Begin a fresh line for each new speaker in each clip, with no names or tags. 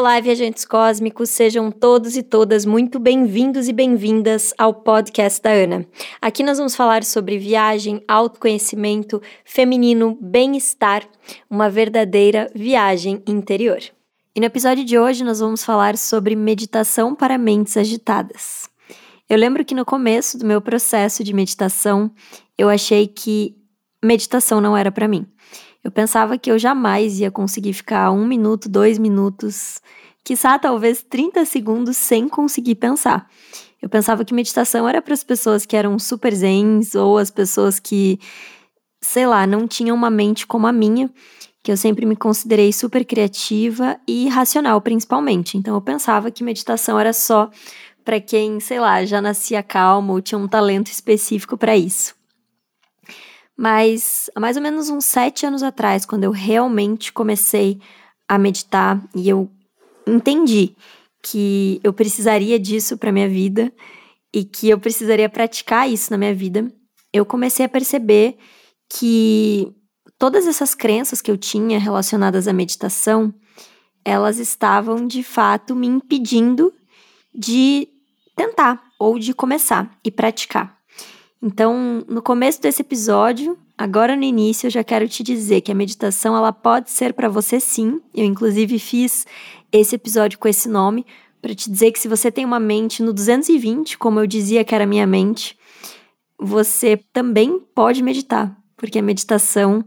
Olá, viajantes cósmicos, sejam todos e todas muito bem-vindos e bem-vindas ao podcast da Ana. Aqui nós vamos falar sobre viagem, autoconhecimento, feminino, bem-estar, uma verdadeira viagem interior. E no episódio de hoje nós vamos falar sobre meditação para mentes agitadas. Eu lembro que no começo do meu processo de meditação, eu achei que meditação não era para mim. Eu pensava que eu jamais ia conseguir ficar um minuto, dois minutos, quiçá talvez 30 segundos sem conseguir pensar. Eu pensava que meditação era para as pessoas que eram super zens ou as pessoas que, sei lá, não tinham uma mente como a minha, que eu sempre me considerei super criativa e racional, principalmente. Então eu pensava que meditação era só para quem, sei lá, já nascia calmo ou tinha um talento específico para isso. Mas há mais ou menos uns sete anos atrás, quando eu realmente comecei a meditar e eu entendi que eu precisaria disso para minha vida e que eu precisaria praticar isso na minha vida, eu comecei a perceber que todas essas crenças que eu tinha relacionadas à meditação, elas estavam de fato me impedindo de tentar ou de começar e praticar. Então, no começo desse episódio, agora no início, eu já quero te dizer que a meditação ela pode ser para você sim. Eu inclusive fiz esse episódio com esse nome para te dizer que se você tem uma mente no 220, como eu dizia que era minha mente, você também pode meditar, porque a meditação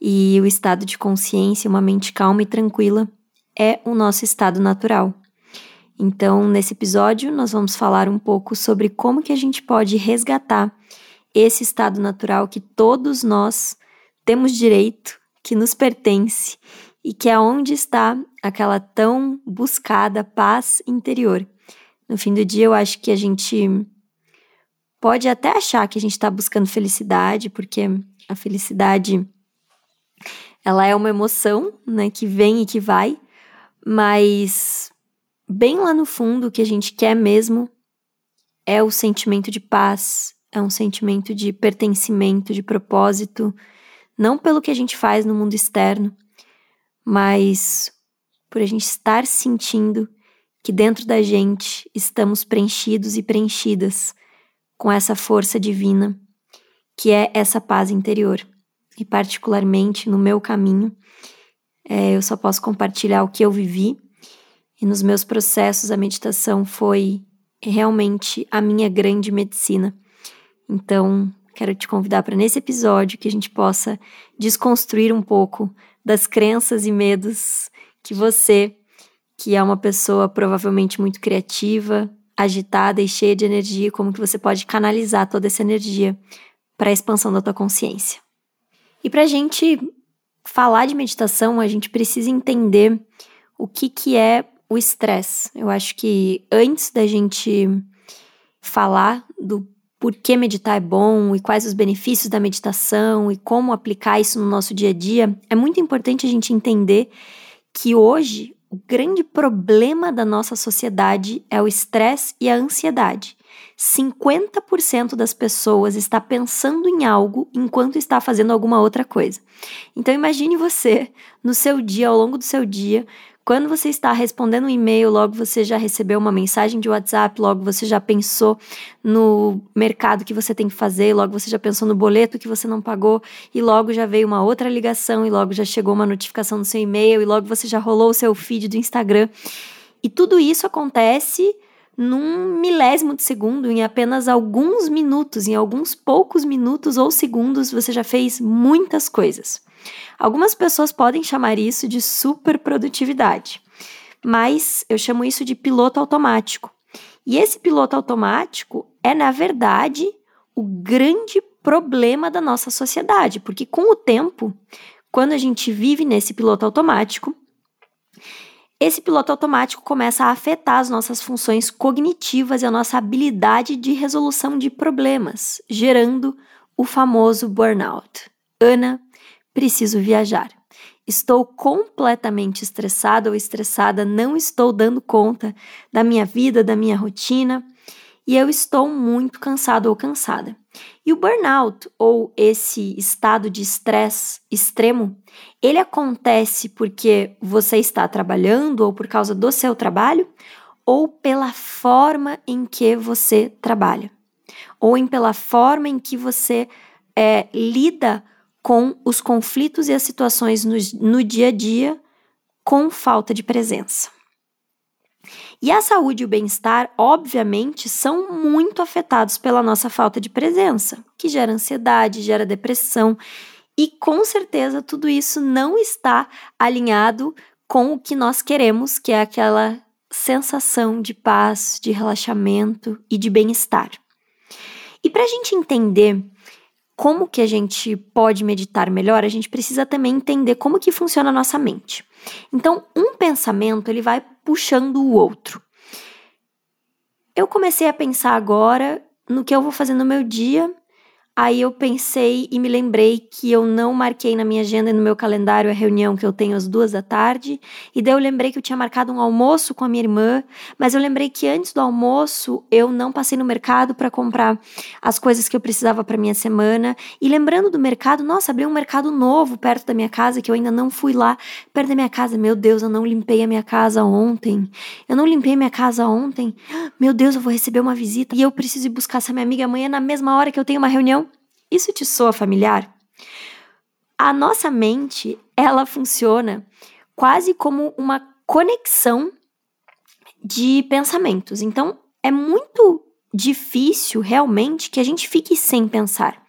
e o estado de consciência, uma mente calma e tranquila, é o nosso estado natural. Então, nesse episódio, nós vamos falar um pouco sobre como que a gente pode resgatar esse estado natural que todos nós temos direito, que nos pertence e que é onde está aquela tão buscada paz interior. No fim do dia, eu acho que a gente pode até achar que a gente está buscando felicidade, porque a felicidade ela é uma emoção, né, que vem e que vai, mas bem lá no fundo, o que a gente quer mesmo é o sentimento de paz, é um sentimento de pertencimento, de propósito, não pelo que a gente faz no mundo externo, mas por a gente estar sentindo que dentro da gente estamos preenchidos e preenchidas com essa força divina, que é essa paz interior. E, particularmente no meu caminho, é, eu só posso compartilhar o que eu vivi e nos meus processos, a meditação foi realmente a minha grande medicina. Então, quero te convidar para nesse episódio que a gente possa desconstruir um pouco das crenças e medos que você, que é uma pessoa provavelmente muito criativa, agitada e cheia de energia, como que você pode canalizar toda essa energia para a expansão da tua consciência. E para a gente falar de meditação, a gente precisa entender o que, que é o estresse. Eu acho que antes da gente falar do porquê meditar é bom e quais os benefícios da meditação e como aplicar isso no nosso dia a dia, é muito importante a gente entender que hoje o grande problema da nossa sociedade é o estresse e a ansiedade. 50% das pessoas está pensando em algo enquanto está fazendo alguma outra coisa. Então imagine você no seu dia, ao longo do seu dia, quando você está respondendo um e-mail, logo você já recebeu uma mensagem de WhatsApp, logo você já pensou no mercado que você tem que fazer, logo você já pensou no boleto que você não pagou, e logo já veio uma outra ligação, e logo já chegou uma notificação no seu e-mail, e logo você já rolou o seu feed do Instagram. E tudo isso acontece num milésimo de segundo, em apenas alguns minutos, em alguns poucos minutos ou segundos, você já fez muitas coisas. Algumas pessoas podem chamar isso de superprodutividade, mas eu chamo isso de piloto automático. E esse piloto automático é, na verdade, o grande problema da nossa sociedade, porque com o tempo, quando a gente vive nesse piloto automático, esse piloto automático começa a afetar as nossas funções cognitivas e a nossa habilidade de resolução de problemas, gerando o famoso burnout. Ana, preciso viajar. Estou completamente estressado ou estressada, não estou dando conta da minha vida, da minha rotina. e eu estou muito cansado ou cansada. E o burnout, ou esse estado de estresse extremo, ele acontece porque você está trabalhando ou por causa do seu trabalho, ou pela forma em que você trabalha, ou em pela forma em que você é, lida com os conflitos e as situações no, no dia a dia com falta de presença. E a saúde e o bem-estar, obviamente, são muito afetados pela nossa falta de presença, que gera ansiedade, gera depressão, e com certeza tudo isso não está alinhado com o que nós queremos, que é aquela sensação de paz, de relaxamento e de bem-estar. E para a gente entender como que a gente pode meditar melhor, a gente precisa também entender como que funciona a nossa mente. Então, um pensamento, ele vai puxando o outro. Eu comecei a pensar agora no que eu vou fazer no meu dia Aí eu pensei e me lembrei que eu não marquei na minha agenda e no meu calendário a reunião que eu tenho às duas da tarde. E daí eu lembrei que eu tinha marcado um almoço com a minha irmã, mas eu lembrei que antes do almoço eu não passei no mercado para comprar as coisas que eu precisava para minha semana. E lembrando do mercado, nossa, abriu um mercado novo perto da minha casa que eu ainda não fui lá, perto da minha casa. Meu Deus, eu não limpei a minha casa ontem. Eu não limpei minha casa ontem. Meu Deus, eu vou receber uma visita e eu preciso ir buscar essa minha amiga amanhã na mesma hora que eu tenho uma reunião. Isso te soa familiar? A nossa mente, ela funciona quase como uma conexão de pensamentos. Então, é muito difícil realmente que a gente fique sem pensar.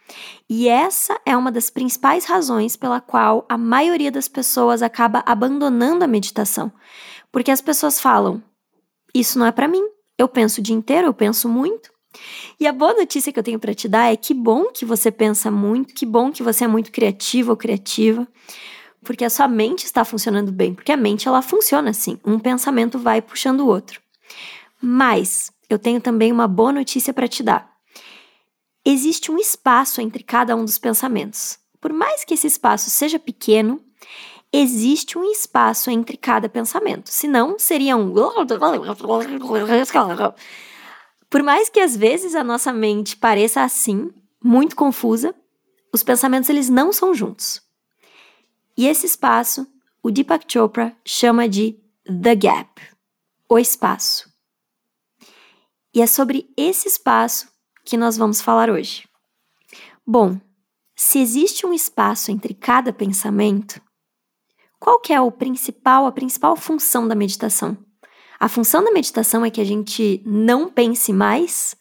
E essa é uma das principais razões pela qual a maioria das pessoas acaba abandonando a meditação. Porque as pessoas falam: Isso não é para mim. Eu penso o dia inteiro, eu penso muito. E a boa notícia que eu tenho para te dar é que bom que você pensa muito, que bom que você é muito criativo ou criativa, porque a sua mente está funcionando bem, porque a mente ela funciona assim, um pensamento vai puxando o outro. Mas eu tenho também uma boa notícia para te dar. Existe um espaço entre cada um dos pensamentos. Por mais que esse espaço seja pequeno, existe um espaço entre cada pensamento. Senão, seria um por mais que às vezes a nossa mente pareça assim, muito confusa, os pensamentos eles não são juntos. E esse espaço, o Deepak Chopra chama de The Gap, o espaço. E é sobre esse espaço que nós vamos falar hoje. Bom, se existe um espaço entre cada pensamento, qual que é o principal, a principal função da meditação? A função da meditação é que a gente não pense mais?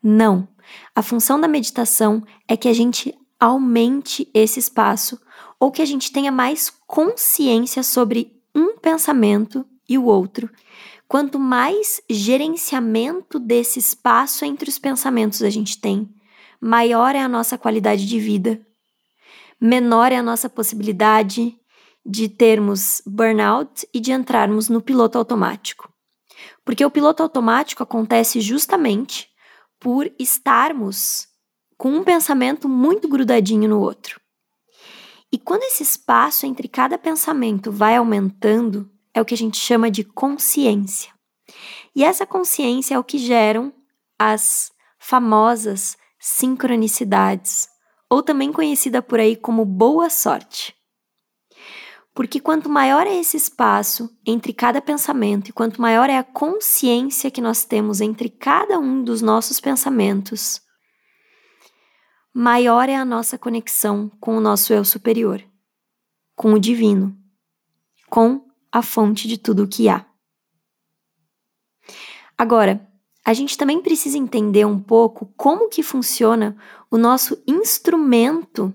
Não. A função da meditação é que a gente aumente esse espaço ou que a gente tenha mais consciência sobre um pensamento e o outro. Quanto mais gerenciamento desse espaço entre os pensamentos a gente tem, maior é a nossa qualidade de vida, menor é a nossa possibilidade de termos burnout e de entrarmos no piloto automático. Porque o piloto automático acontece justamente por estarmos com um pensamento muito grudadinho no outro. E quando esse espaço entre cada pensamento vai aumentando, é o que a gente chama de consciência. E essa consciência é o que geram as famosas sincronicidades, ou também conhecida por aí como boa sorte. Porque quanto maior é esse espaço entre cada pensamento e quanto maior é a consciência que nós temos entre cada um dos nossos pensamentos, maior é a nossa conexão com o nosso eu superior, com o divino, com a fonte de tudo o que há. Agora, a gente também precisa entender um pouco como que funciona o nosso instrumento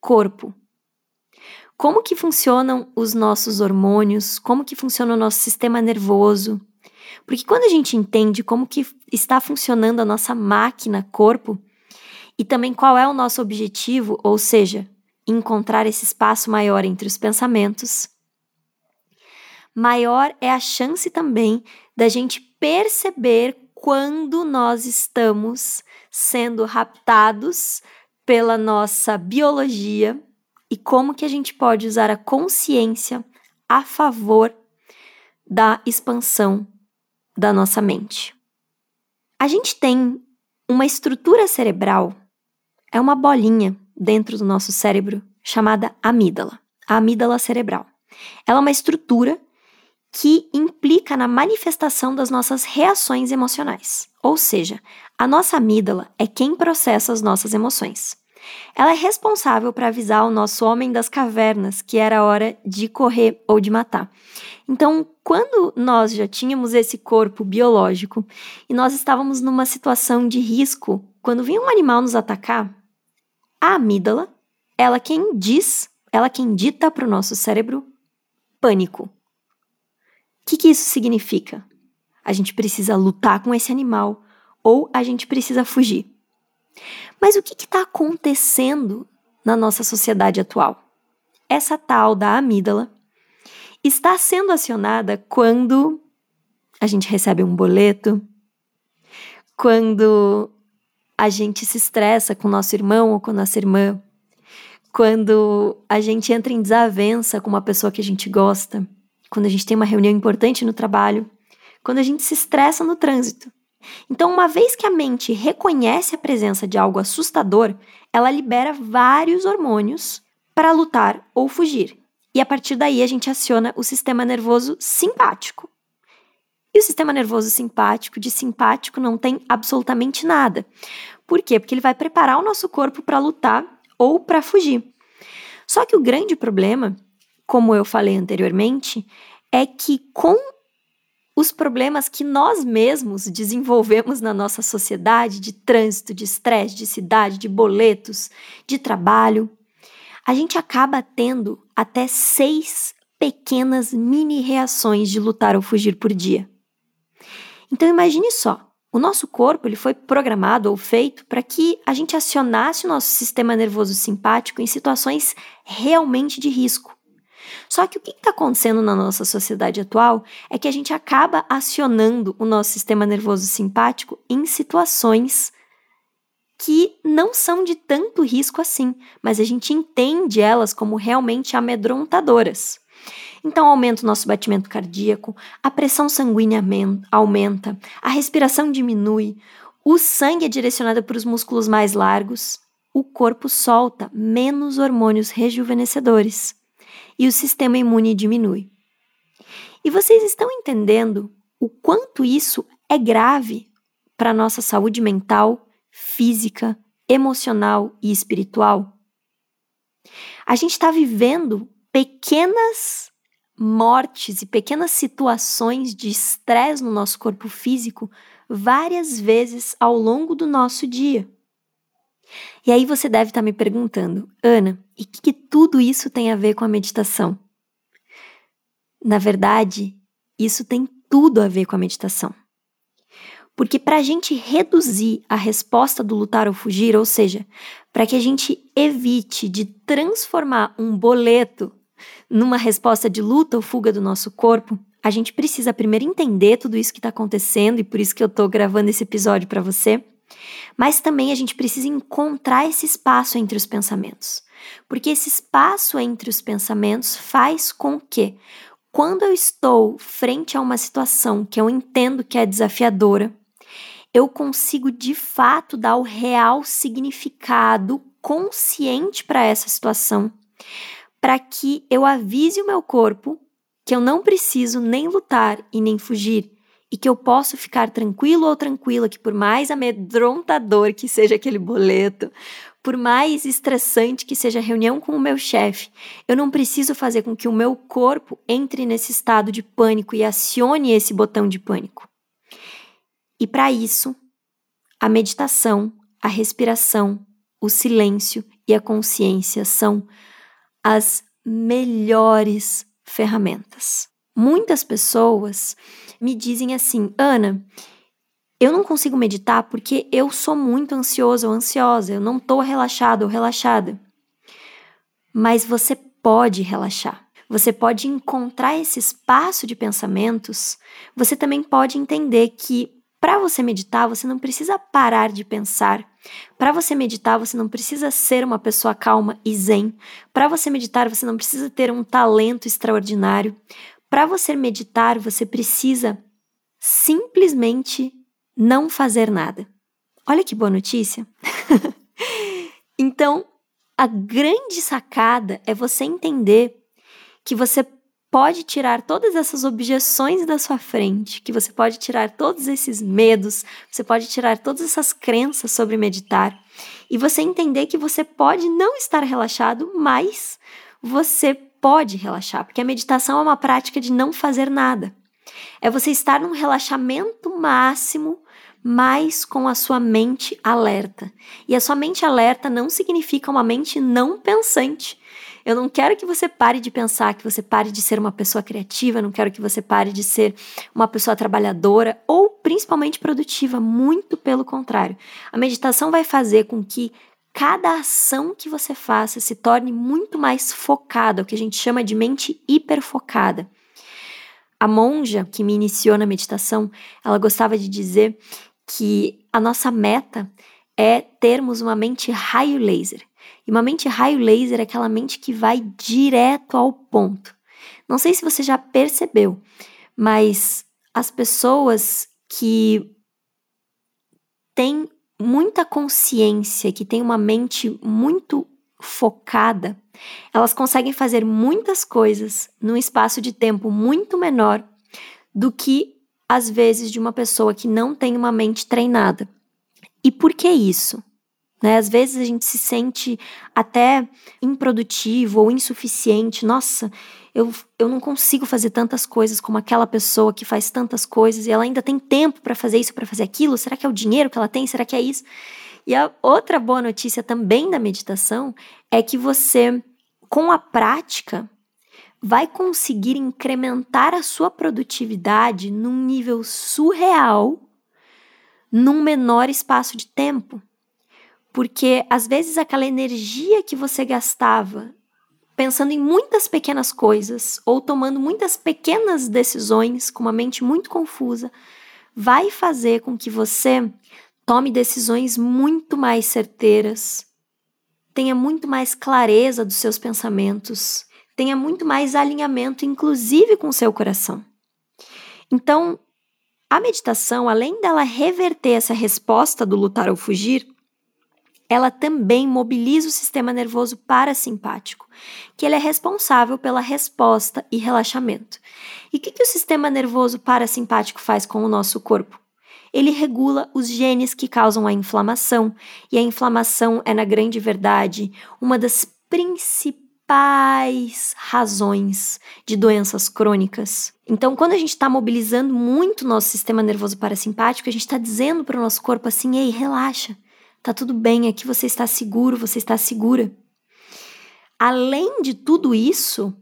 corpo como que funcionam os nossos hormônios, como que funciona o nosso sistema nervoso. Porque quando a gente entende como que está funcionando a nossa máquina corpo e também qual é o nosso objetivo, ou seja, encontrar esse espaço maior entre os pensamentos, maior é a chance também da gente perceber quando nós estamos sendo raptados pela nossa biologia e como que a gente pode usar a consciência a favor da expansão da nossa mente. A gente tem uma estrutura cerebral, é uma bolinha dentro do nosso cérebro chamada amígdala, a amígdala cerebral. Ela é uma estrutura que implica na manifestação das nossas reações emocionais. Ou seja, a nossa amígdala é quem processa as nossas emoções. Ela é responsável para avisar o nosso homem das cavernas que era hora de correr ou de matar. Então, quando nós já tínhamos esse corpo biológico e nós estávamos numa situação de risco, quando vinha um animal nos atacar, a amígdala, ela quem diz, ela quem dita para o nosso cérebro pânico. O que, que isso significa? A gente precisa lutar com esse animal ou a gente precisa fugir. Mas o que está acontecendo na nossa sociedade atual? Essa tal da amígdala está sendo acionada quando a gente recebe um boleto, quando a gente se estressa com nosso irmão ou com nossa irmã, quando a gente entra em desavença com uma pessoa que a gente gosta, quando a gente tem uma reunião importante no trabalho, quando a gente se estressa no trânsito. Então, uma vez que a mente reconhece a presença de algo assustador, ela libera vários hormônios para lutar ou fugir. E a partir daí a gente aciona o sistema nervoso simpático. E o sistema nervoso simpático, de simpático, não tem absolutamente nada. Por quê? Porque ele vai preparar o nosso corpo para lutar ou para fugir. Só que o grande problema, como eu falei anteriormente, é que com os problemas que nós mesmos desenvolvemos na nossa sociedade de trânsito, de estresse, de cidade, de boletos, de trabalho, a gente acaba tendo até seis pequenas mini reações de lutar ou fugir por dia. Então imagine só, o nosso corpo ele foi programado ou feito para que a gente acionasse o nosso sistema nervoso simpático em situações realmente de risco. Só que o que está acontecendo na nossa sociedade atual é que a gente acaba acionando o nosso sistema nervoso simpático em situações que não são de tanto risco assim, mas a gente entende elas como realmente amedrontadoras. Então aumenta o nosso batimento cardíaco, a pressão sanguínea aumenta, a respiração diminui, o sangue é direcionado para os músculos mais largos, o corpo solta menos hormônios rejuvenescedores e o sistema imune diminui. E vocês estão entendendo o quanto isso é grave para a nossa saúde mental, física, emocional e espiritual? A gente está vivendo pequenas mortes e pequenas situações de estresse no nosso corpo físico várias vezes ao longo do nosso dia. E aí você deve estar tá me perguntando, Ana, e o que, que tudo isso tem a ver com a meditação? Na verdade, isso tem tudo a ver com a meditação. Porque para a gente reduzir a resposta do lutar ou fugir, ou seja, para que a gente evite de transformar um boleto numa resposta de luta ou fuga do nosso corpo, a gente precisa primeiro entender tudo isso que está acontecendo e por isso que eu estou gravando esse episódio para você. Mas também a gente precisa encontrar esse espaço entre os pensamentos. Porque esse espaço entre os pensamentos faz com que, quando eu estou frente a uma situação que eu entendo que é desafiadora, eu consigo de fato dar o real significado consciente para essa situação, para que eu avise o meu corpo que eu não preciso nem lutar e nem fugir, e que eu posso ficar tranquilo ou tranquila que por mais amedrontador que seja aquele boleto, por mais estressante que seja a reunião com o meu chefe, eu não preciso fazer com que o meu corpo entre nesse estado de pânico e acione esse botão de pânico. E para isso, a meditação, a respiração, o silêncio e a consciência são as melhores ferramentas. Muitas pessoas me dizem assim: Ana, eu não consigo meditar porque eu sou muito ansioso ou ansiosa, eu não estou relaxado ou relaxada. Mas você pode relaxar. Você pode encontrar esse espaço de pensamentos. Você também pode entender que para você meditar, você não precisa parar de pensar. Para você meditar, você não precisa ser uma pessoa calma e zen. Para você meditar, você não precisa ter um talento extraordinário. Para você meditar, você precisa simplesmente não fazer nada. Olha que boa notícia! então, a grande sacada é você entender que você pode tirar todas essas objeções da sua frente, que você pode tirar todos esses medos, você pode tirar todas essas crenças sobre meditar e você entender que você pode não estar relaxado, mas você pode relaxar, porque a meditação é uma prática de não fazer nada. É você estar num relaxamento máximo, mas com a sua mente alerta. E a sua mente alerta não significa uma mente não pensante. Eu não quero que você pare de pensar, que você pare de ser uma pessoa criativa, não quero que você pare de ser uma pessoa trabalhadora ou principalmente produtiva, muito pelo contrário. A meditação vai fazer com que cada ação que você faça se torne muito mais focada, o que a gente chama de mente hiperfocada. A monja que me iniciou na meditação, ela gostava de dizer que a nossa meta é termos uma mente raio laser. E uma mente raio laser é aquela mente que vai direto ao ponto. Não sei se você já percebeu, mas as pessoas que têm muita consciência, que têm uma mente muito focada, elas conseguem fazer muitas coisas num espaço de tempo muito menor do que às vezes de uma pessoa que não tem uma mente treinada. E por que isso? Né? Às vezes a gente se sente até improdutivo ou insuficiente. Nossa, eu, eu não consigo fazer tantas coisas como aquela pessoa que faz tantas coisas e ela ainda tem tempo para fazer isso, para fazer aquilo. Será que é o dinheiro que ela tem? Será que é isso? E a outra boa notícia também da meditação é que você, com a prática, vai conseguir incrementar a sua produtividade num nível surreal num menor espaço de tempo. Porque às vezes aquela energia que você gastava pensando em muitas pequenas coisas ou tomando muitas pequenas decisões com uma mente muito confusa, vai fazer com que você tome decisões muito mais certeiras, tenha muito mais clareza dos seus pensamentos, tenha muito mais alinhamento, inclusive com o seu coração. Então, a meditação, além dela reverter essa resposta do lutar ou fugir, ela também mobiliza o sistema nervoso parasimpático, que ele é responsável pela resposta e relaxamento. E o que, que o sistema nervoso parasimpático faz com o nosso corpo? Ele regula os genes que causam a inflamação, e a inflamação é, na grande verdade, uma das principais razões de doenças crônicas. Então, quando a gente está mobilizando muito o nosso sistema nervoso parasimpático, a gente está dizendo para o nosso corpo assim: ei, relaxa Tá tudo bem, aqui você está seguro, você está segura. Além de tudo isso,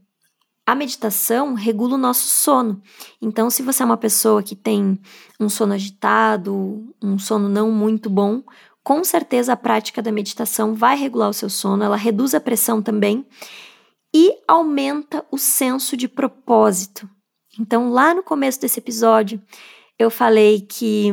a meditação regula o nosso sono. Então, se você é uma pessoa que tem um sono agitado, um sono não muito bom, com certeza a prática da meditação vai regular o seu sono, ela reduz a pressão também e aumenta o senso de propósito. Então, lá no começo desse episódio, eu falei que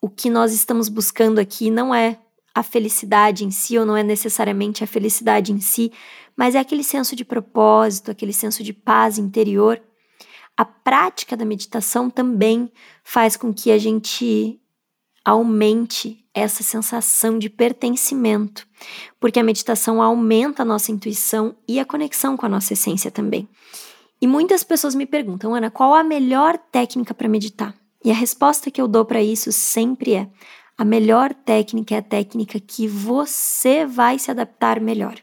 o que nós estamos buscando aqui não é a felicidade em si, ou não é necessariamente a felicidade em si, mas é aquele senso de propósito, aquele senso de paz interior. A prática da meditação também faz com que a gente aumente essa sensação de pertencimento, porque a meditação aumenta a nossa intuição e a conexão com a nossa essência também. E muitas pessoas me perguntam, Ana, qual a melhor técnica para meditar? E a resposta que eu dou para isso sempre é: a melhor técnica é a técnica que você vai se adaptar melhor.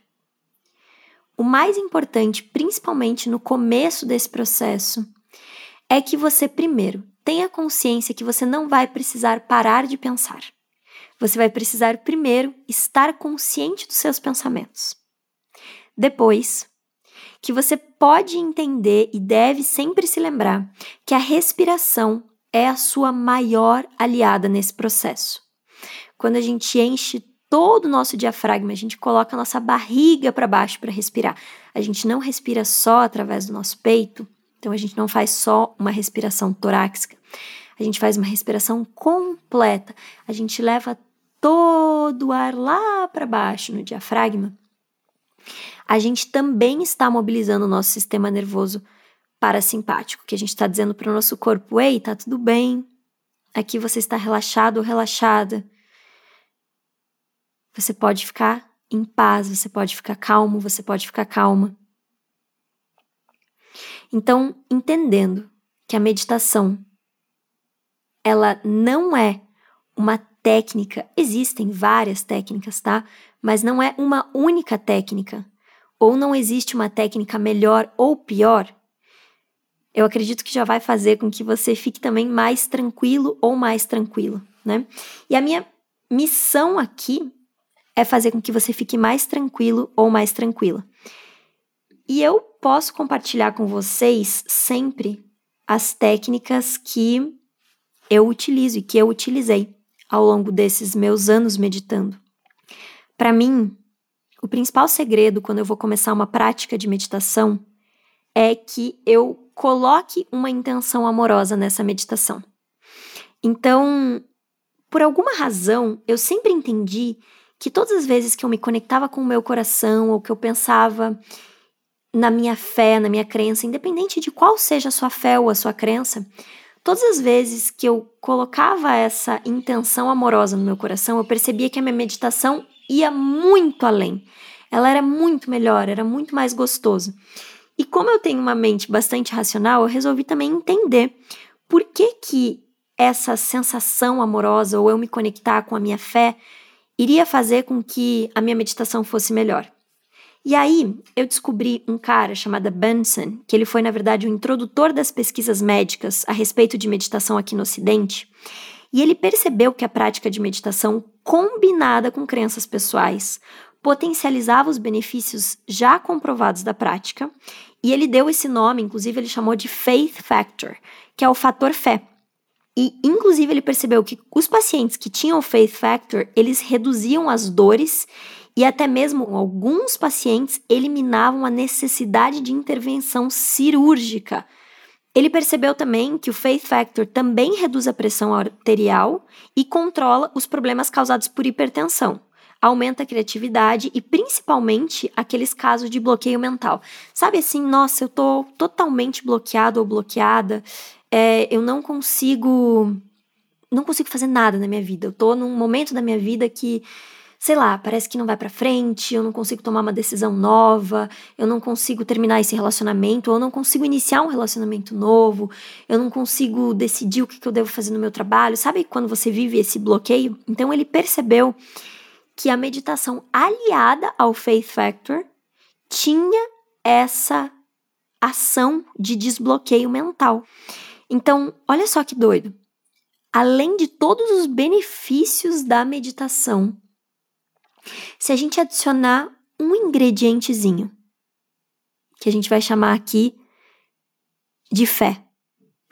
O mais importante, principalmente no começo desse processo, é que você primeiro tenha consciência que você não vai precisar parar de pensar. Você vai precisar primeiro estar consciente dos seus pensamentos. Depois, que você pode entender e deve sempre se lembrar que a respiração é a sua maior aliada nesse processo quando a gente enche todo o nosso diafragma, a gente coloca a nossa barriga para baixo para respirar. A gente não respira só através do nosso peito, então a gente não faz só uma respiração torácica. A gente faz uma respiração completa. A gente leva todo o ar lá para baixo no diafragma. A gente também está mobilizando o nosso sistema nervoso parasimpático, que a gente está dizendo para o nosso corpo: ei, tá tudo bem, aqui você está relaxado ou relaxada, você pode ficar em paz, você pode ficar calmo, você pode ficar calma. Então, entendendo que a meditação ela não é uma técnica, existem várias técnicas, tá? Mas não é uma única técnica, ou não existe uma técnica melhor ou pior. Eu acredito que já vai fazer com que você fique também mais tranquilo ou mais tranquilo, né? E a minha missão aqui é fazer com que você fique mais tranquilo ou mais tranquila. E eu posso compartilhar com vocês sempre as técnicas que eu utilizo e que eu utilizei ao longo desses meus anos meditando. Para mim, o principal segredo quando eu vou começar uma prática de meditação é que eu coloque uma intenção amorosa nessa meditação. Então, por alguma razão, eu sempre entendi que todas as vezes que eu me conectava com o meu coração ou que eu pensava na minha fé, na minha crença, independente de qual seja a sua fé ou a sua crença, todas as vezes que eu colocava essa intenção amorosa no meu coração, eu percebia que a minha meditação ia muito além. Ela era muito melhor, era muito mais gostoso. E como eu tenho uma mente bastante racional, eu resolvi também entender por que que essa sensação amorosa ou eu me conectar com a minha fé iria fazer com que a minha meditação fosse melhor. E aí eu descobri um cara chamado Benson, que ele foi na verdade o introdutor das pesquisas médicas a respeito de meditação aqui no Ocidente, e ele percebeu que a prática de meditação combinada com crenças pessoais potencializava os benefícios já comprovados da prática, e ele deu esse nome, inclusive ele chamou de faith factor, que é o fator fé. E, inclusive, ele percebeu que os pacientes que tinham Faith Factor, eles reduziam as dores e até mesmo alguns pacientes eliminavam a necessidade de intervenção cirúrgica. Ele percebeu também que o Faith Factor também reduz a pressão arterial e controla os problemas causados por hipertensão. Aumenta a criatividade e principalmente aqueles casos de bloqueio mental. Sabe assim, nossa, eu tô totalmente bloqueado ou bloqueada, é, eu não consigo. Não consigo fazer nada na minha vida. Eu tô num momento da minha vida que, sei lá, parece que não vai para frente, eu não consigo tomar uma decisão nova, eu não consigo terminar esse relacionamento, eu não consigo iniciar um relacionamento novo, eu não consigo decidir o que eu devo fazer no meu trabalho. Sabe quando você vive esse bloqueio? Então ele percebeu que a meditação aliada ao Faith Factor tinha essa ação de desbloqueio mental. Então, olha só que doido. Além de todos os benefícios da meditação, se a gente adicionar um ingredientezinho, que a gente vai chamar aqui de fé.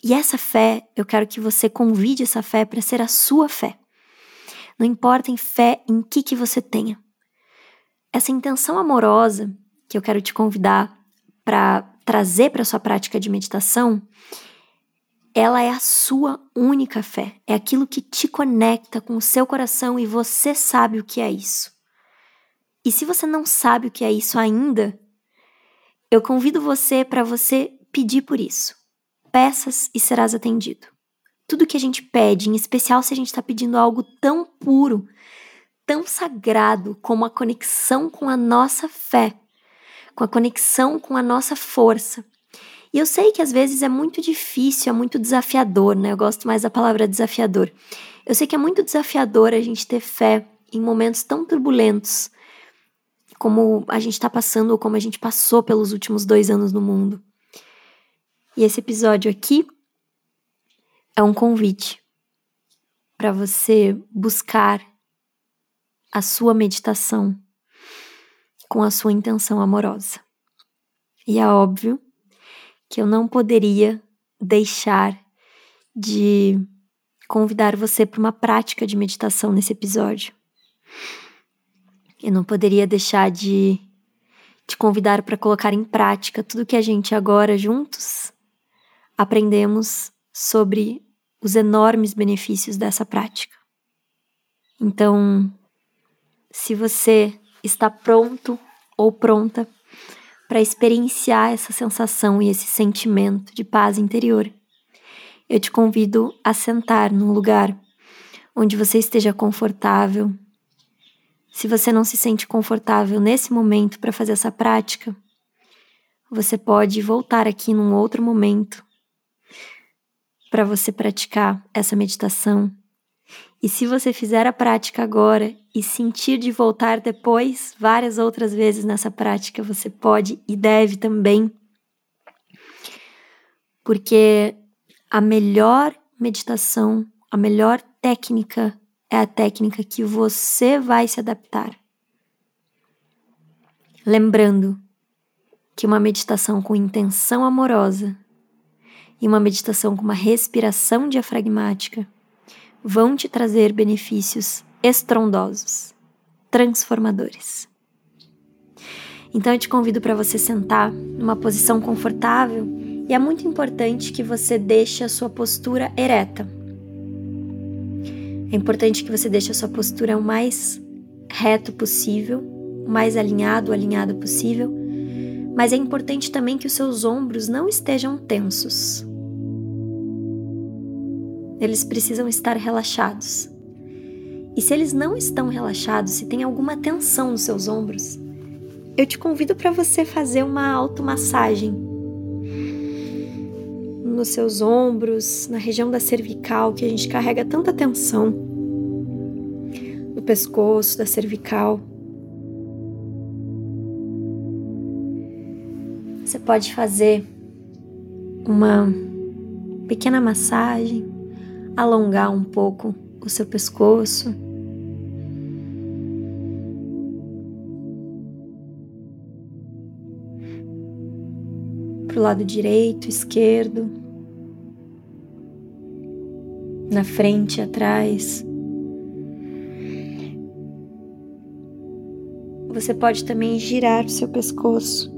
E essa fé, eu quero que você convide essa fé para ser a sua fé. Não importa em fé em que que você tenha. Essa intenção amorosa que eu quero te convidar para trazer para sua prática de meditação ela é a sua única fé, é aquilo que te conecta com o seu coração e você sabe o que é isso. E se você não sabe o que é isso ainda, eu convido você para você pedir por isso. Peças e serás atendido. Tudo que a gente pede, em especial se a gente está pedindo algo tão puro, tão sagrado como a conexão com a nossa fé, com a conexão com a nossa força, e eu sei que às vezes é muito difícil, é muito desafiador, né? Eu gosto mais da palavra desafiador. Eu sei que é muito desafiador a gente ter fé em momentos tão turbulentos como a gente está passando ou como a gente passou pelos últimos dois anos no mundo. E esse episódio aqui é um convite para você buscar a sua meditação com a sua intenção amorosa. E é óbvio que eu não poderia deixar de convidar você para uma prática de meditação nesse episódio. Eu não poderia deixar de te convidar para colocar em prática tudo que a gente agora juntos aprendemos sobre os enormes benefícios dessa prática. Então, se você está pronto ou pronta para experienciar essa sensação e esse sentimento de paz interior. eu te convido a sentar num lugar onde você esteja confortável. Se você não se sente confortável nesse momento para fazer essa prática, você pode voltar aqui num outro momento para você praticar essa meditação. E se você fizer a prática agora e sentir de voltar depois, várias outras vezes nessa prática, você pode e deve também. Porque a melhor meditação, a melhor técnica é a técnica que você vai se adaptar. Lembrando que uma meditação com intenção amorosa e uma meditação com uma respiração diafragmática vão te trazer benefícios estrondosos, transformadores. Então eu te convido para você sentar numa posição confortável e é muito importante que você deixe a sua postura ereta. É importante que você deixe a sua postura o mais reto possível, o mais alinhado, alinhado possível, mas é importante também que os seus ombros não estejam tensos. Eles precisam estar relaxados. E se eles não estão relaxados, se tem alguma tensão nos seus ombros, eu te convido para você fazer uma automassagem nos seus ombros, na região da cervical, que a gente carrega tanta tensão, no pescoço, da cervical. Pode fazer uma pequena massagem, alongar um pouco o seu pescoço. Para o lado direito, esquerdo na frente atrás. Você pode também girar o seu pescoço.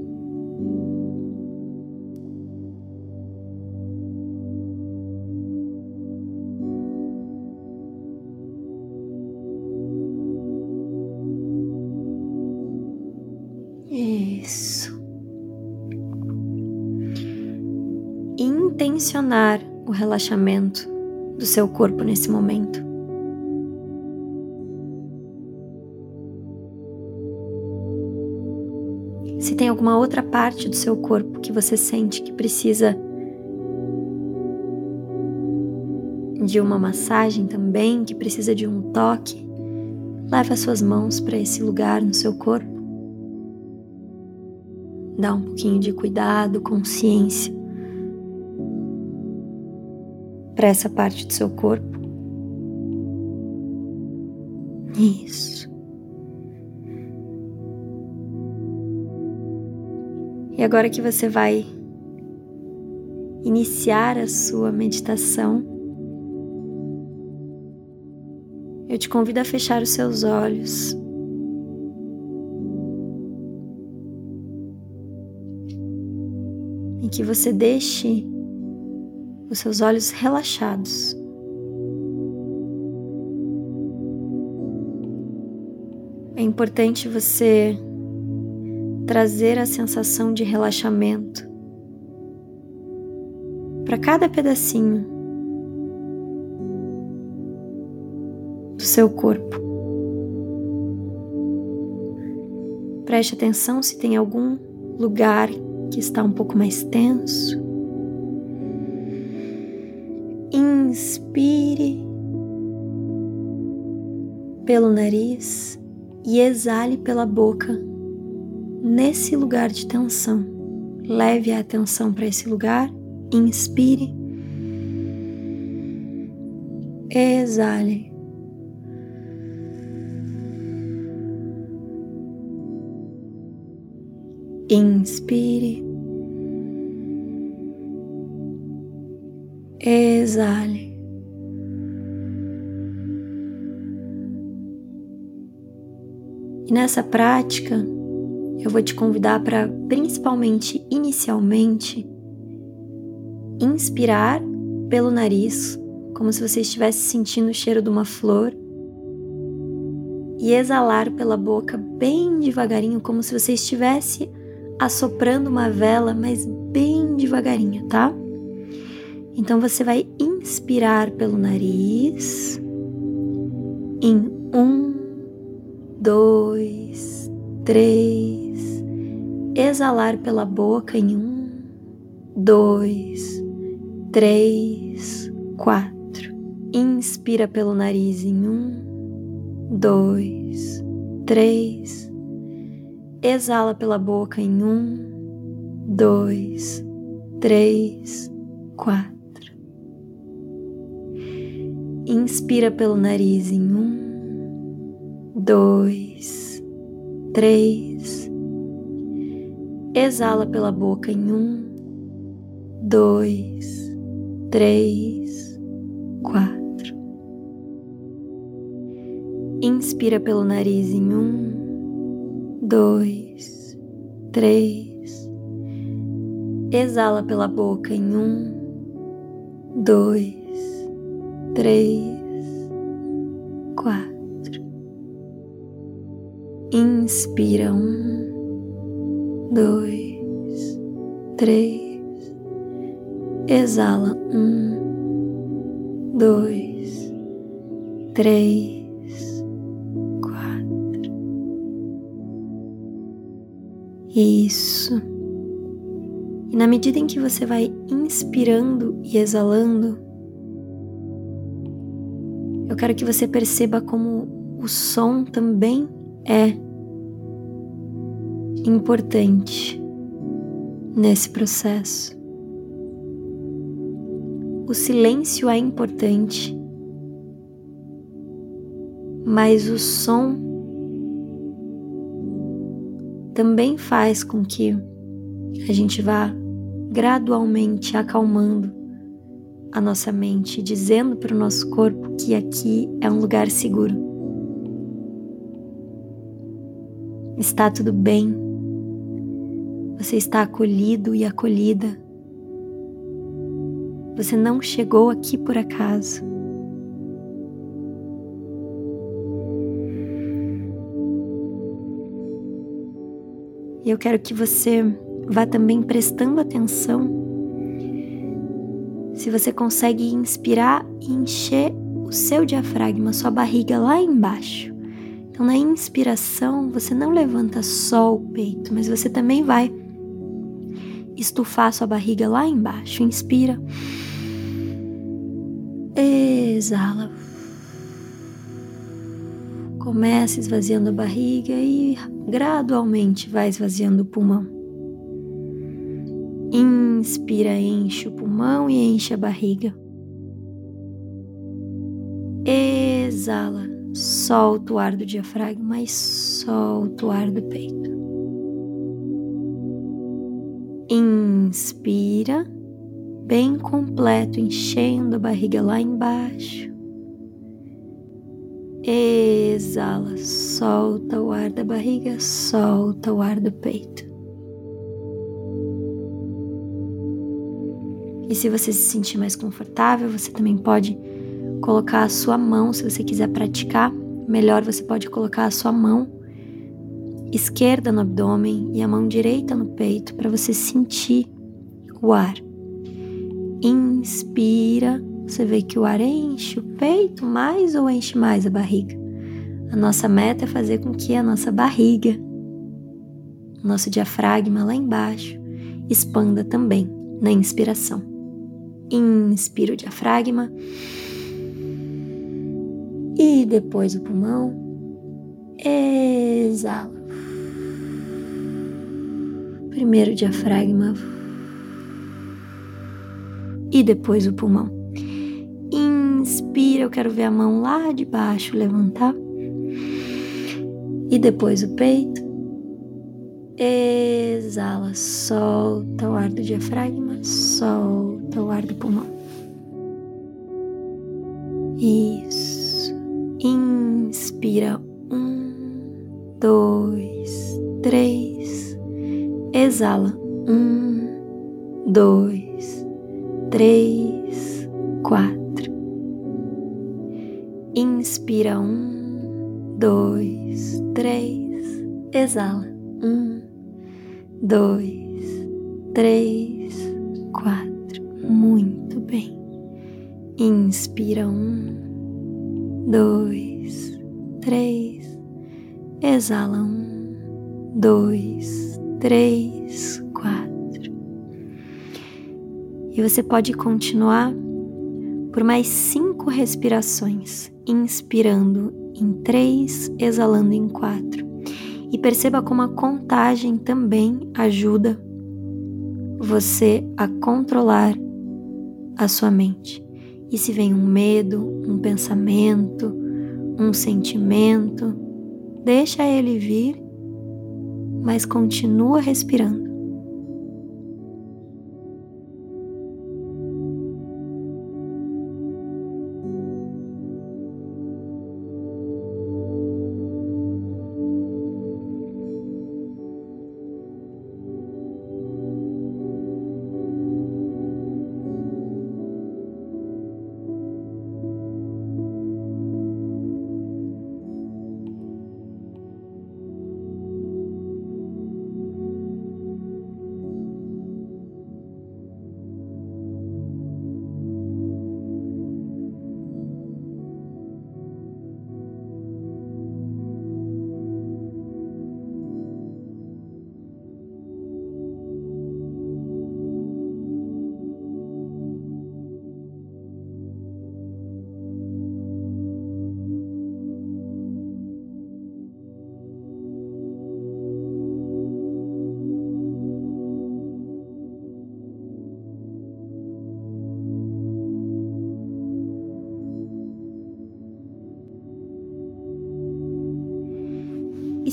O relaxamento do seu corpo nesse momento. Se tem alguma outra parte do seu corpo que você sente que precisa de uma massagem também, que precisa de um toque, leve as suas mãos para esse lugar no seu corpo. Dá um pouquinho de cuidado, consciência para essa parte do seu corpo. Isso. E agora que você vai iniciar a sua meditação, eu te convido a fechar os seus olhos. E que você deixe os seus olhos relaxados. É importante você trazer a sensação de relaxamento para cada pedacinho do seu corpo. Preste atenção se tem algum lugar que está um pouco mais tenso. Inspire pelo nariz e exale pela boca nesse lugar de tensão. Leve a atenção para esse lugar. Inspire. Exale. Inspire. exale. E nessa prática, eu vou te convidar para, principalmente inicialmente, inspirar pelo nariz, como se você estivesse sentindo o cheiro de uma flor, e exalar pela boca bem devagarinho, como se você estivesse assoprando uma vela, mas bem devagarinho, tá? Então você vai inspirar pelo nariz em um, dois, três. Exalar pela boca em um, dois, três, quatro. Inspira pelo nariz em um, dois, três. Exala pela boca em um, dois, três, quatro. Inspira pelo nariz em um, dois, três. Exala pela boca em um, dois, três, quatro. Inspira pelo nariz em um, dois, três. Exala pela boca em um, dois três, Inspira um, dois, três. Exala um, dois, três, quatro. Isso. E na medida em que você vai inspirando e exalando, eu quero que você perceba como o som também é importante nesse processo. O silêncio é importante, mas o som também faz com que a gente vá gradualmente acalmando a nossa mente, dizendo para o nosso corpo que aqui é um lugar seguro. Está tudo bem. Você está acolhido e acolhida. Você não chegou aqui por acaso. E eu quero que você vá também prestando atenção se você consegue inspirar e encher o seu diafragma, sua barriga lá embaixo. Então, na inspiração, você não levanta só o peito, mas você também vai estufar sua barriga lá embaixo. Inspira. Exala. Começa esvaziando a barriga e gradualmente vai esvaziando o pulmão. Inspira, enche o pulmão e enche a barriga. Exala, solta o ar do diafragma e solta o ar do peito. Inspira, bem completo, enchendo a barriga lá embaixo. Exala, solta o ar da barriga, solta o ar do peito. E se você se sentir mais confortável, você também pode colocar a sua mão, se você quiser praticar, melhor você pode colocar a sua mão esquerda no abdômen e a mão direita no peito para você sentir o ar. Inspira, você vê que o ar enche o peito mais ou enche mais a barriga. A nossa meta é fazer com que a nossa barriga, nosso diafragma lá embaixo, expanda também na inspiração. Inspira o diafragma. E depois o pulmão. Exala. Primeiro o diafragma. E depois o pulmão. Inspira, eu quero ver a mão lá de baixo levantar. E depois o peito. Exala, solta o ar do diafragma, solta o ar do pulmão. Isso. Inspira um, dois, três. Exala um, dois, três, quatro. Inspira um, dois, três. Exala um dois, três, quatro. Muito bem. Inspira um, dois, três. Exala um, dois, três, quatro. E você pode continuar por mais cinco respirações, inspirando em três, exalando em quatro. E perceba como a contagem também ajuda você a controlar a sua mente. E se vem um medo, um pensamento, um sentimento, deixa ele vir, mas continua respirando.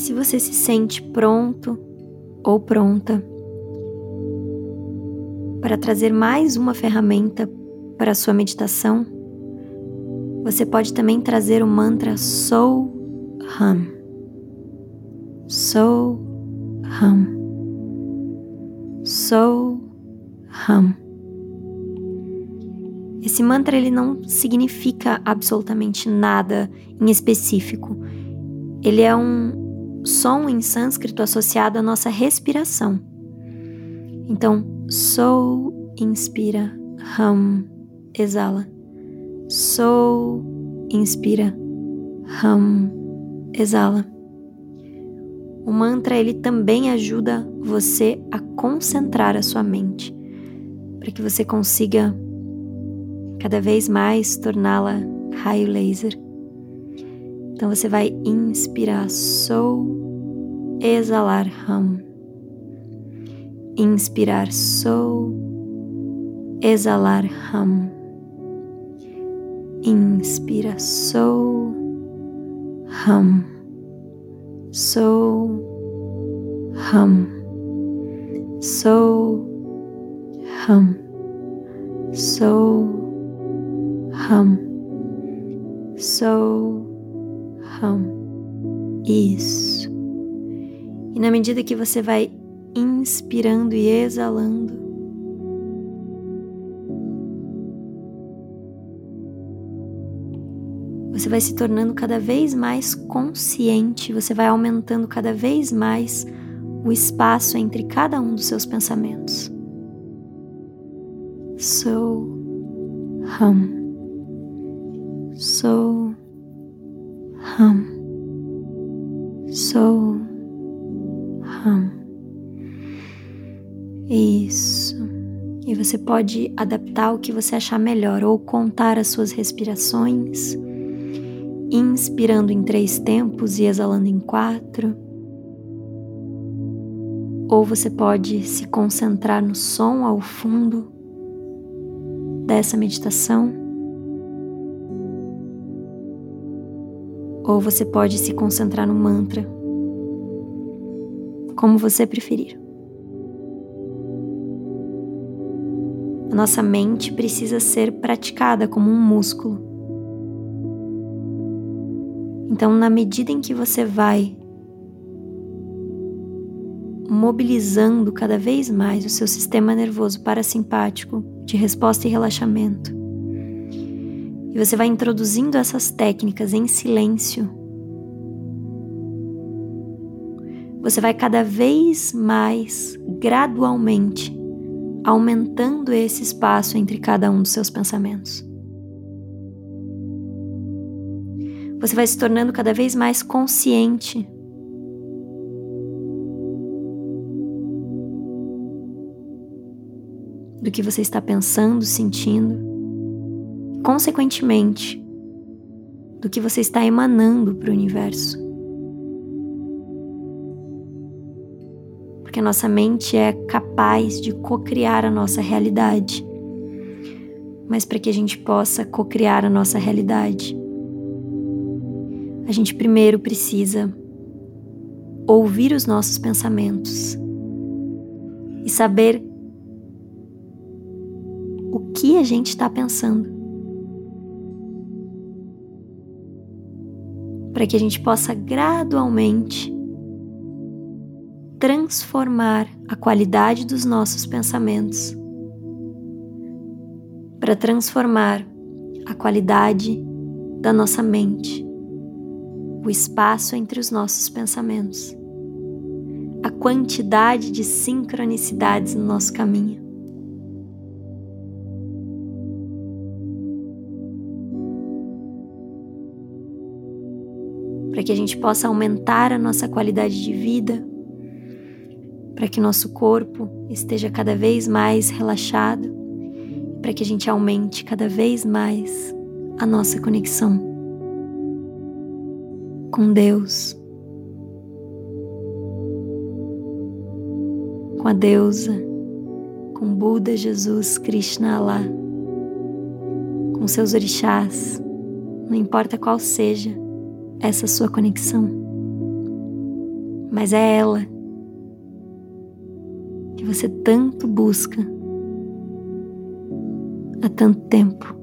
Se você se sente pronto ou pronta para trazer mais uma ferramenta para a sua meditação, você pode também trazer o mantra Soul Hum. Soul Hum. Soul Hum. Esse mantra ele não significa absolutamente nada em específico. Ele é um som em sânscrito associado à nossa respiração. Então, sou, inspira, hum, exala. Sou, inspira, hum, exala. O mantra ele também ajuda você a concentrar a sua mente, para que você consiga cada vez mais torná-la raio laser. Então você vai inspirar sou, exalar hum. Inspirar sou, exalar hum. Inspira sou, hum. Sou, hum. Sou, hum. Sou, hum. Sou, Isso. E na medida que você vai inspirando e exalando, você vai se tornando cada vez mais consciente, você vai aumentando cada vez mais o espaço entre cada um dos seus pensamentos. So, hum. So, hum. So, hum. Isso. E você pode adaptar o que você achar melhor ou contar as suas respirações, inspirando em três tempos e exalando em quatro. Ou você pode se concentrar no som ao fundo dessa meditação ou você pode se concentrar no mantra, como você preferir. A nossa mente precisa ser praticada como um músculo. Então, na medida em que você vai mobilizando cada vez mais o seu sistema nervoso parasimpático de resposta e relaxamento, e você vai introduzindo essas técnicas em silêncio, você vai cada vez mais gradualmente aumentando esse espaço entre cada um dos seus pensamentos. Você vai se tornando cada vez mais consciente. Do que você está pensando, sentindo, consequentemente, do que você está emanando para o universo. Porque a nossa mente é capaz de co-criar a nossa realidade. Mas para que a gente possa co-criar a nossa realidade, a gente primeiro precisa ouvir os nossos pensamentos e saber o que a gente está pensando. Para que a gente possa gradualmente transformar a qualidade dos nossos pensamentos, para transformar a qualidade da nossa mente, o espaço entre os nossos pensamentos, a quantidade de sincronicidades no nosso caminho. Que a gente possa aumentar a nossa qualidade de vida, para que nosso corpo esteja cada vez mais relaxado, para que a gente aumente cada vez mais a nossa conexão com Deus, com a deusa, com Buda, Jesus, Krishna, Allah, com seus orixás, não importa qual seja essa sua conexão. Mas é ela que você tanto busca há tanto tempo.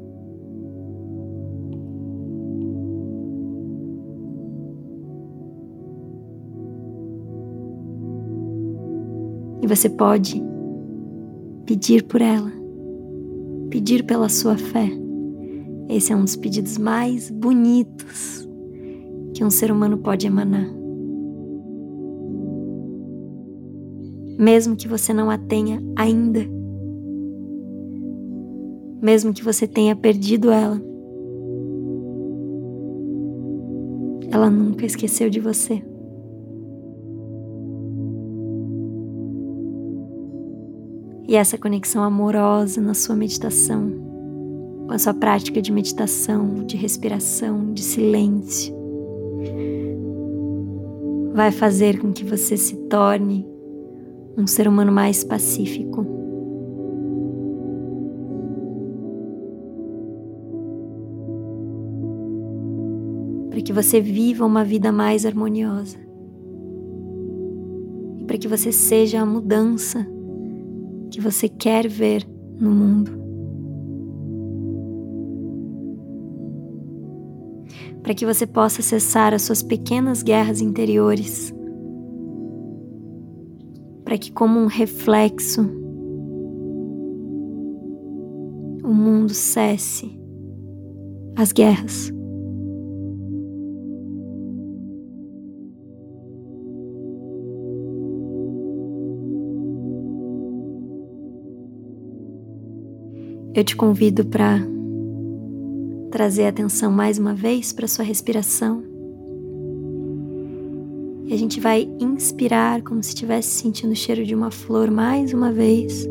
E você pode pedir por ela, pedir pela sua fé. Esse é um dos pedidos mais bonitos que um ser humano pode emanar. Mesmo que você não a tenha ainda, mesmo que você tenha perdido ela, ela nunca esqueceu de você. E essa conexão amorosa na sua meditação, com a sua prática de meditação, de respiração, de silêncio, vai fazer com que você se torne um ser humano mais pacífico. Para que você viva uma vida mais harmoniosa. E para que você seja a mudança que você quer ver no mundo. Para que você possa cessar as suas pequenas guerras interiores, para que, como um reflexo, o mundo cesse as guerras. Eu te convido para trazer atenção mais uma vez para sua respiração. E a gente vai inspirar como se estivesse sentindo o cheiro de uma flor mais uma vez.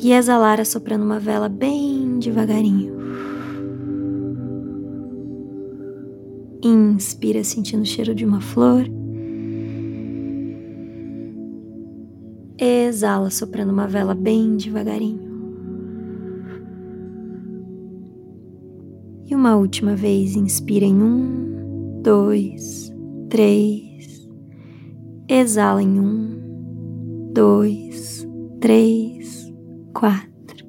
E exalar assoprando uma vela bem devagarinho. Inspira sentindo o cheiro de uma flor. Exala soprando uma vela bem devagarinho. Uma última vez, inspira em um, dois, três. Exala em um, dois, três, quatro.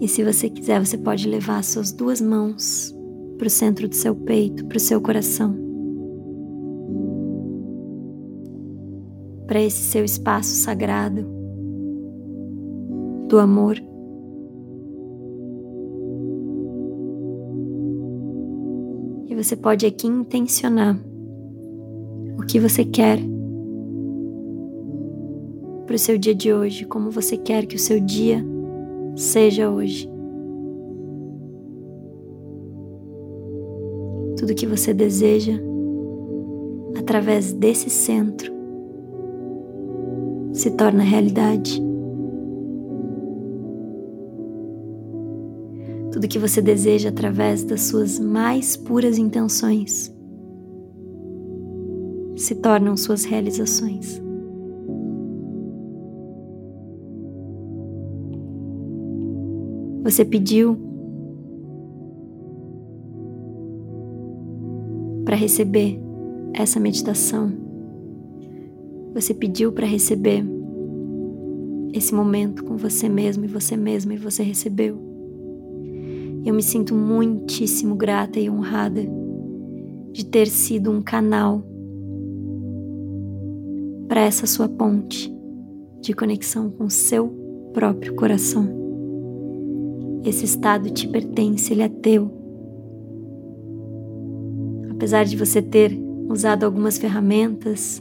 E se você quiser, você pode levar suas duas mãos para o centro do seu peito, para o seu coração. Para esse seu espaço sagrado do amor. Você pode aqui intencionar o que você quer para o seu dia de hoje, como você quer que o seu dia seja hoje. Tudo que você deseja através desse centro se torna realidade. Tudo que você deseja através das suas mais puras intenções se tornam suas realizações. Você pediu para receber essa meditação. Você pediu para receber esse momento com você mesmo e você mesma e você recebeu. Eu me sinto muitíssimo grata e honrada de ter sido um canal para essa sua ponte de conexão com seu próprio coração. Esse estado te pertence, ele é teu. Apesar de você ter usado algumas ferramentas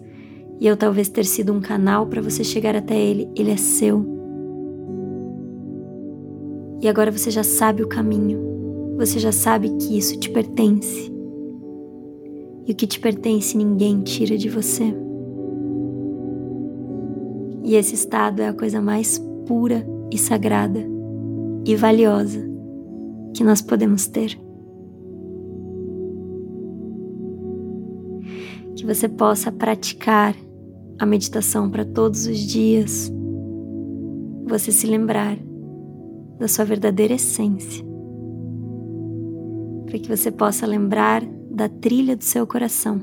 e eu talvez ter sido um canal para você chegar até ele, ele é seu. E agora você já sabe o caminho, você já sabe que isso te pertence. E o que te pertence ninguém tira de você. E esse estado é a coisa mais pura e sagrada e valiosa que nós podemos ter. Que você possa praticar a meditação para todos os dias, você se lembrar da sua verdadeira essência, para que você possa lembrar da trilha do seu coração,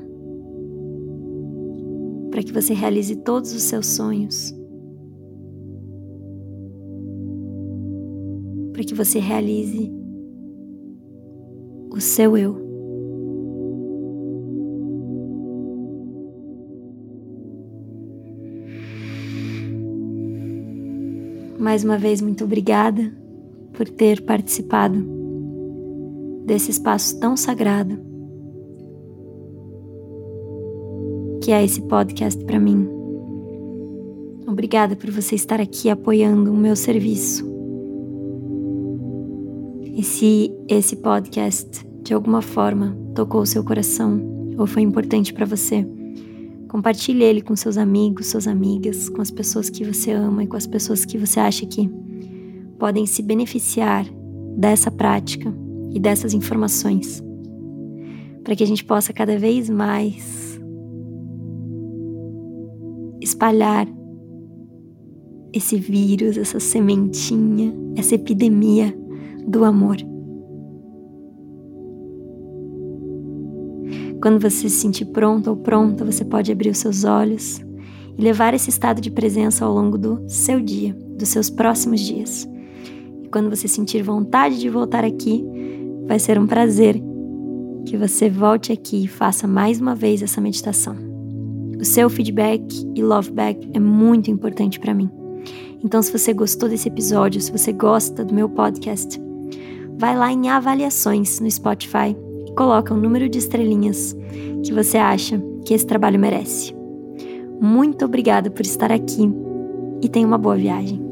para que você realize todos os seus sonhos. Para que você realize o seu eu. Mais uma vez, muito obrigada por ter participado desse espaço tão sagrado que é esse podcast para mim. Obrigada por você estar aqui apoiando o meu serviço. E se esse podcast de alguma forma tocou o seu coração ou foi importante para você, compartilhe ele com seus amigos, suas amigas, com as pessoas que você ama e com as pessoas que você acha que podem se beneficiar dessa prática e dessas informações, para que a gente possa cada vez mais espalhar esse vírus, essa sementinha, essa epidemia do amor. Quando você se sentir pronto ou pronta, você pode abrir os seus olhos e levar esse estado de presença ao longo do seu dia, dos seus próximos dias. Quando você sentir vontade de voltar aqui, vai ser um prazer que você volte aqui e faça mais uma vez essa meditação. O seu feedback e love back é muito importante para mim. Então, se você gostou desse episódio, se você gosta do meu podcast, vai lá em avaliações no Spotify e coloca o número de estrelinhas que você acha que esse trabalho merece. Muito obrigada por estar aqui e tenha uma boa viagem.